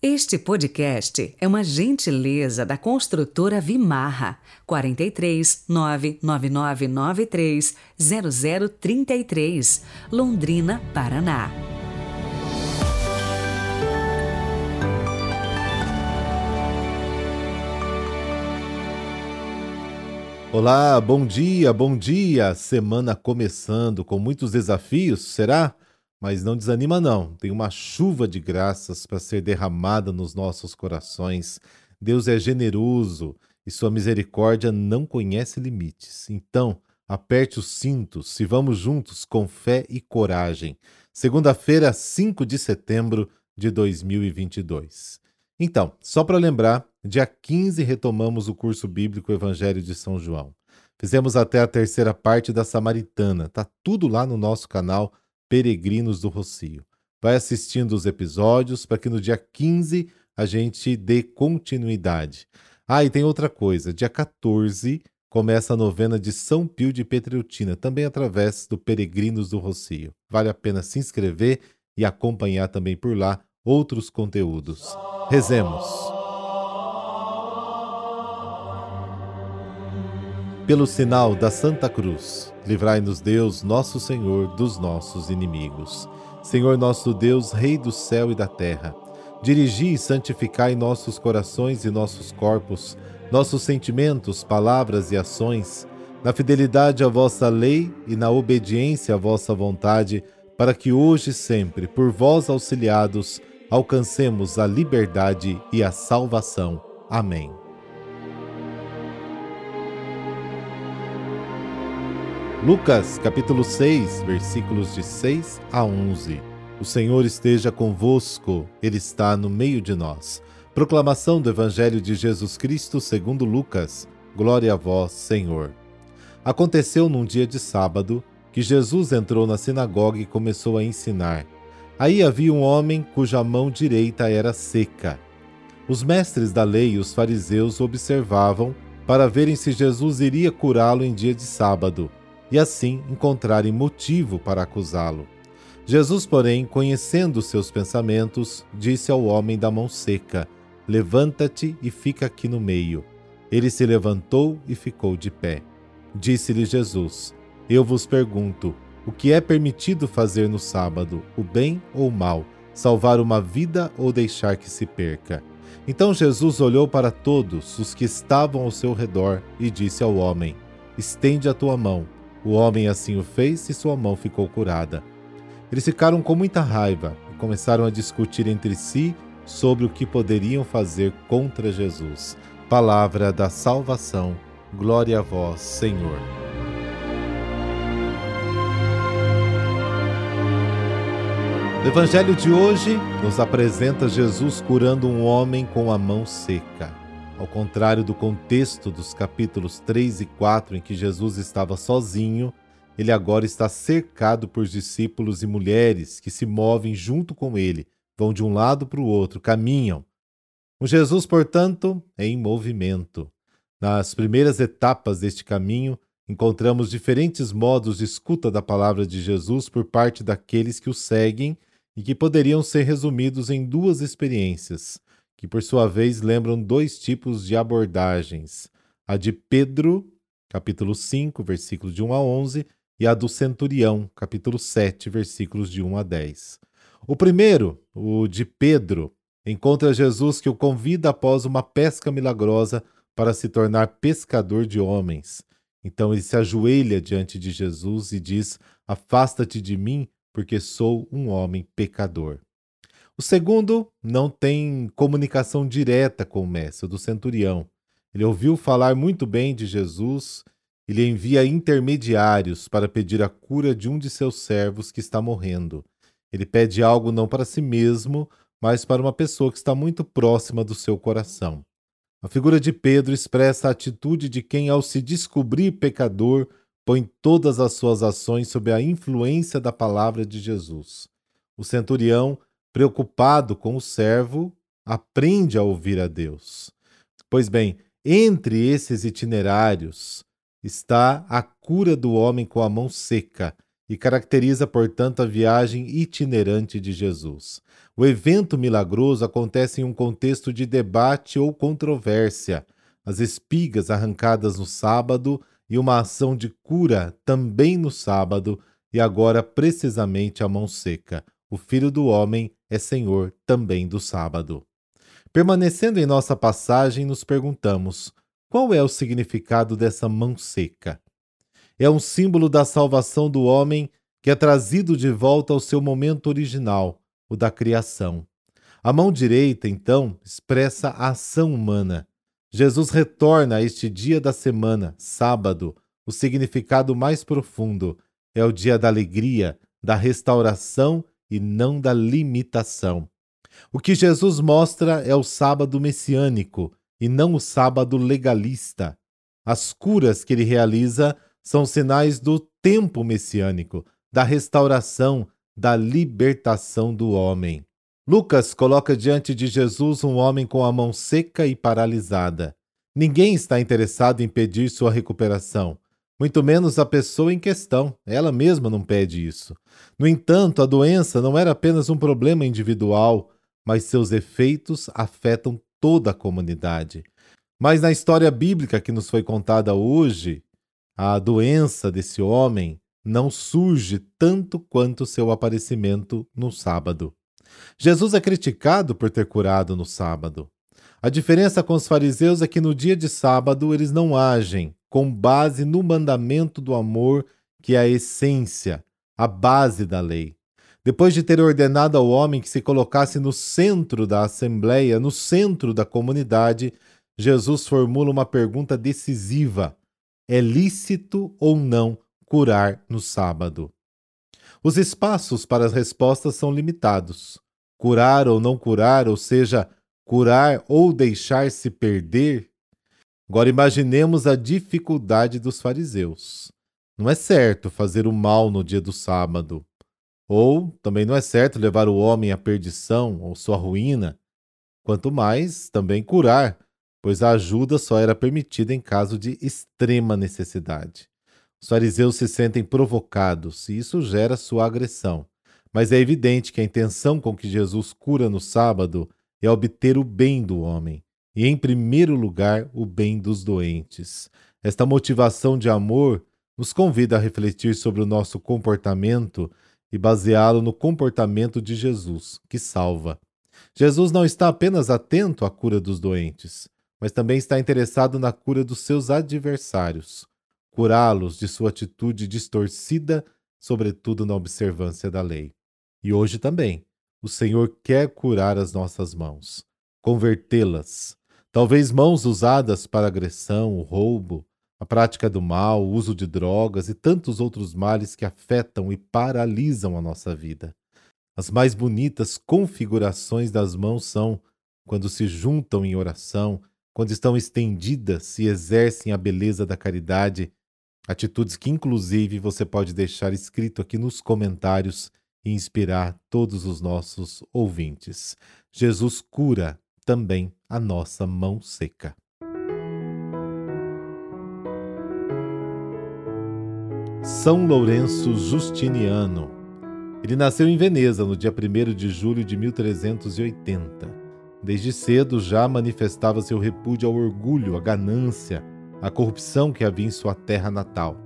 Este podcast é uma gentileza da construtora Vimarra 43 99993 0033, Londrina, Paraná. Olá, bom dia, bom dia. Semana começando com muitos desafios, será? Mas não desanima, não. Tem uma chuva de graças para ser derramada nos nossos corações. Deus é generoso e sua misericórdia não conhece limites. Então, aperte os cintos e vamos juntos com fé e coragem. Segunda-feira, 5 de setembro de 2022. Então, só para lembrar, dia 15 retomamos o curso bíblico Evangelho de São João. Fizemos até a terceira parte da Samaritana. Tá tudo lá no nosso canal Peregrinos do Rocio. Vai assistindo os episódios para que no dia 15 a gente dê continuidade. Ah, e tem outra coisa: dia 14 começa a novena de São Pio de Petreutina, também através do Peregrinos do Rocio. Vale a pena se inscrever e acompanhar também por lá outros conteúdos. Rezemos. Pelo sinal da Santa Cruz, livrai-nos Deus, nosso Senhor, dos nossos inimigos. Senhor nosso Deus, Rei do céu e da terra, dirigi e santificai nossos corações e nossos corpos, nossos sentimentos, palavras e ações, na fidelidade à vossa lei e na obediência à vossa vontade, para que hoje e sempre, por vós auxiliados, alcancemos a liberdade e a salvação. Amém. Lucas capítulo 6, versículos de 6 a 11. O Senhor esteja convosco, Ele está no meio de nós. Proclamação do Evangelho de Jesus Cristo segundo Lucas. Glória a vós, Senhor. Aconteceu num dia de sábado que Jesus entrou na sinagoga e começou a ensinar. Aí havia um homem cuja mão direita era seca. Os mestres da lei e os fariseus observavam para verem se Jesus iria curá-lo em dia de sábado e assim encontrarem motivo para acusá-lo. Jesus, porém, conhecendo seus pensamentos, disse ao homem da mão seca: Levanta-te e fica aqui no meio. Ele se levantou e ficou de pé. Disse-lhe Jesus: Eu vos pergunto, o que é permitido fazer no sábado, o bem ou o mal, salvar uma vida ou deixar que se perca? Então Jesus olhou para todos os que estavam ao seu redor e disse ao homem: Estende a tua mão. O homem assim o fez e sua mão ficou curada. Eles ficaram com muita raiva e começaram a discutir entre si sobre o que poderiam fazer contra Jesus. Palavra da salvação. Glória a vós, Senhor. O Evangelho de hoje nos apresenta Jesus curando um homem com a mão seca. Ao contrário do contexto dos capítulos 3 e 4, em que Jesus estava sozinho, ele agora está cercado por discípulos e mulheres que se movem junto com ele, vão de um lado para o outro, caminham. O Jesus, portanto, é em movimento. Nas primeiras etapas deste caminho, encontramos diferentes modos de escuta da palavra de Jesus por parte daqueles que o seguem e que poderiam ser resumidos em duas experiências que por sua vez lembram dois tipos de abordagens: a de Pedro, capítulo 5, versículos de 1 a 11, e a do centurião, capítulo 7, versículos de 1 a 10. O primeiro, o de Pedro, encontra Jesus que o convida após uma pesca milagrosa para se tornar pescador de homens. Então ele se ajoelha diante de Jesus e diz: Afasta-te de mim, porque sou um homem pecador. O segundo não tem comunicação direta com o mestre, o do centurião. Ele ouviu falar muito bem de Jesus e lhe envia intermediários para pedir a cura de um de seus servos que está morrendo. Ele pede algo não para si mesmo, mas para uma pessoa que está muito próxima do seu coração. A figura de Pedro expressa a atitude de quem, ao se descobrir pecador, põe todas as suas ações sob a influência da palavra de Jesus. O centurião preocupado com o servo, aprende a ouvir a Deus. Pois bem, entre esses itinerários está a cura do homem com a mão seca, e caracteriza, portanto, a viagem itinerante de Jesus. O evento milagroso acontece em um contexto de debate ou controvérsia. As espigas arrancadas no sábado e uma ação de cura também no sábado, e agora precisamente a mão seca. O Filho do Homem é Senhor também do sábado. Permanecendo em nossa passagem, nos perguntamos: qual é o significado dessa mão seca? É um símbolo da salvação do homem que é trazido de volta ao seu momento original, o da criação. A mão direita, então, expressa a ação humana. Jesus retorna a este dia da semana, sábado, o significado mais profundo. É o dia da alegria, da restauração e não da limitação. O que Jesus mostra é o sábado messiânico e não o sábado legalista. As curas que ele realiza são sinais do tempo messiânico, da restauração, da libertação do homem. Lucas coloca diante de Jesus um homem com a mão seca e paralisada. Ninguém está interessado em pedir sua recuperação, muito menos a pessoa em questão. Ela mesma não pede isso. No entanto, a doença não era apenas um problema individual, mas seus efeitos afetam toda a comunidade. Mas na história bíblica que nos foi contada hoje, a doença desse homem não surge tanto quanto seu aparecimento no sábado. Jesus é criticado por ter curado no sábado. A diferença com os fariseus é que no dia de sábado eles não agem com base no mandamento do amor, que é a essência, a base da lei. Depois de ter ordenado ao homem que se colocasse no centro da assembleia, no centro da comunidade, Jesus formula uma pergunta decisiva: é lícito ou não curar no sábado? Os espaços para as respostas são limitados. Curar ou não curar, ou seja, curar ou deixar-se perder? Agora imaginemos a dificuldade dos fariseus. Não é certo fazer o mal no dia do sábado. Ou também não é certo levar o homem à perdição ou sua ruína, quanto mais também curar, pois a ajuda só era permitida em caso de extrema necessidade. Os fariseus se sentem provocados e isso gera sua agressão. Mas é evidente que a intenção com que Jesus cura no sábado é obter o bem do homem, e em primeiro lugar o bem dos doentes. Esta motivação de amor nos convida a refletir sobre o nosso comportamento e baseá-lo no comportamento de Jesus, que salva. Jesus não está apenas atento à cura dos doentes, mas também está interessado na cura dos seus adversários, curá-los de sua atitude distorcida, sobretudo na observância da lei. E hoje também, o Senhor quer curar as nossas mãos, convertê-las, talvez mãos usadas para agressão, roubo, a prática do mal, o uso de drogas e tantos outros males que afetam e paralisam a nossa vida. As mais bonitas configurações das mãos são quando se juntam em oração, quando estão estendidas e exercem a beleza da caridade, atitudes que inclusive você pode deixar escrito aqui nos comentários e inspirar todos os nossos ouvintes. Jesus cura também a nossa mão seca. São Lourenço Justiniano. Ele nasceu em Veneza no dia 1 de julho de 1380. Desde cedo já manifestava seu repúdio ao orgulho, à ganância, à corrupção que havia em sua terra natal.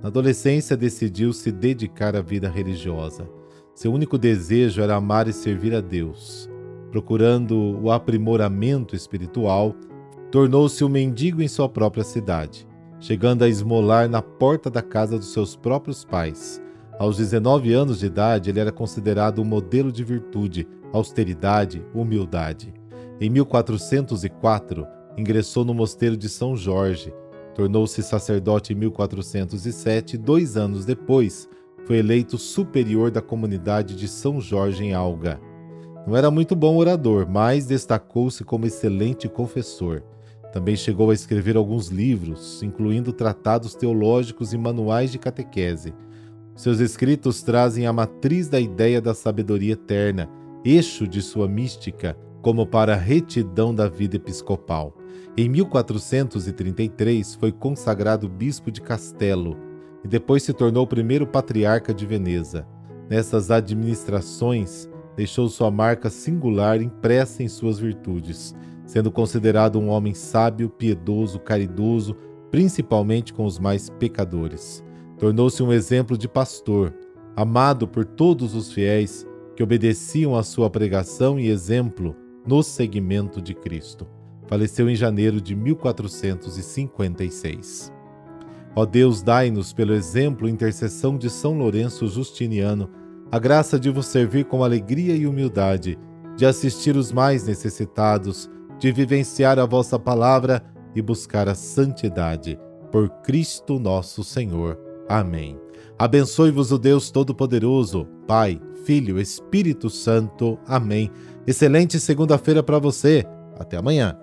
Na adolescência decidiu se dedicar à vida religiosa. Seu único desejo era amar e servir a Deus. Procurando o aprimoramento espiritual, tornou-se um mendigo em sua própria cidade chegando a esmolar na porta da casa dos seus próprios pais. Aos 19 anos de idade, ele era considerado um modelo de virtude, austeridade, humildade. Em 1404, ingressou no mosteiro de São Jorge. Tornou-se sacerdote em 1407 e, dois anos depois, foi eleito superior da comunidade de São Jorge em Alga. Não era muito bom orador, mas destacou-se como excelente confessor. Também chegou a escrever alguns livros, incluindo tratados teológicos e manuais de catequese. Seus escritos trazem a matriz da ideia da sabedoria eterna, eixo de sua mística, como para a retidão da vida episcopal. Em 1433 foi consagrado bispo de Castelo. e depois se tornou o primeiro patriarca de Veneza. Nessas administrações, deixou sua marca singular impressa em suas virtudes, sendo considerado um homem sábio, piedoso, caridoso, principalmente com os mais pecadores. Tornou-se um exemplo de pastor, amado por todos os fiéis que obedeciam à sua pregação e exemplo no seguimento de Cristo. Faleceu em janeiro de 1456. Ó Deus, dai-nos, pelo exemplo e intercessão de São Lourenço Justiniano, a graça de vos servir com alegria e humildade, de assistir os mais necessitados, de vivenciar a vossa palavra e buscar a santidade. Por Cristo nosso Senhor. Amém. Abençoe-vos o Deus Todo-Poderoso, Pai, Filho, Espírito Santo. Amém. Excelente segunda-feira para você. Até amanhã.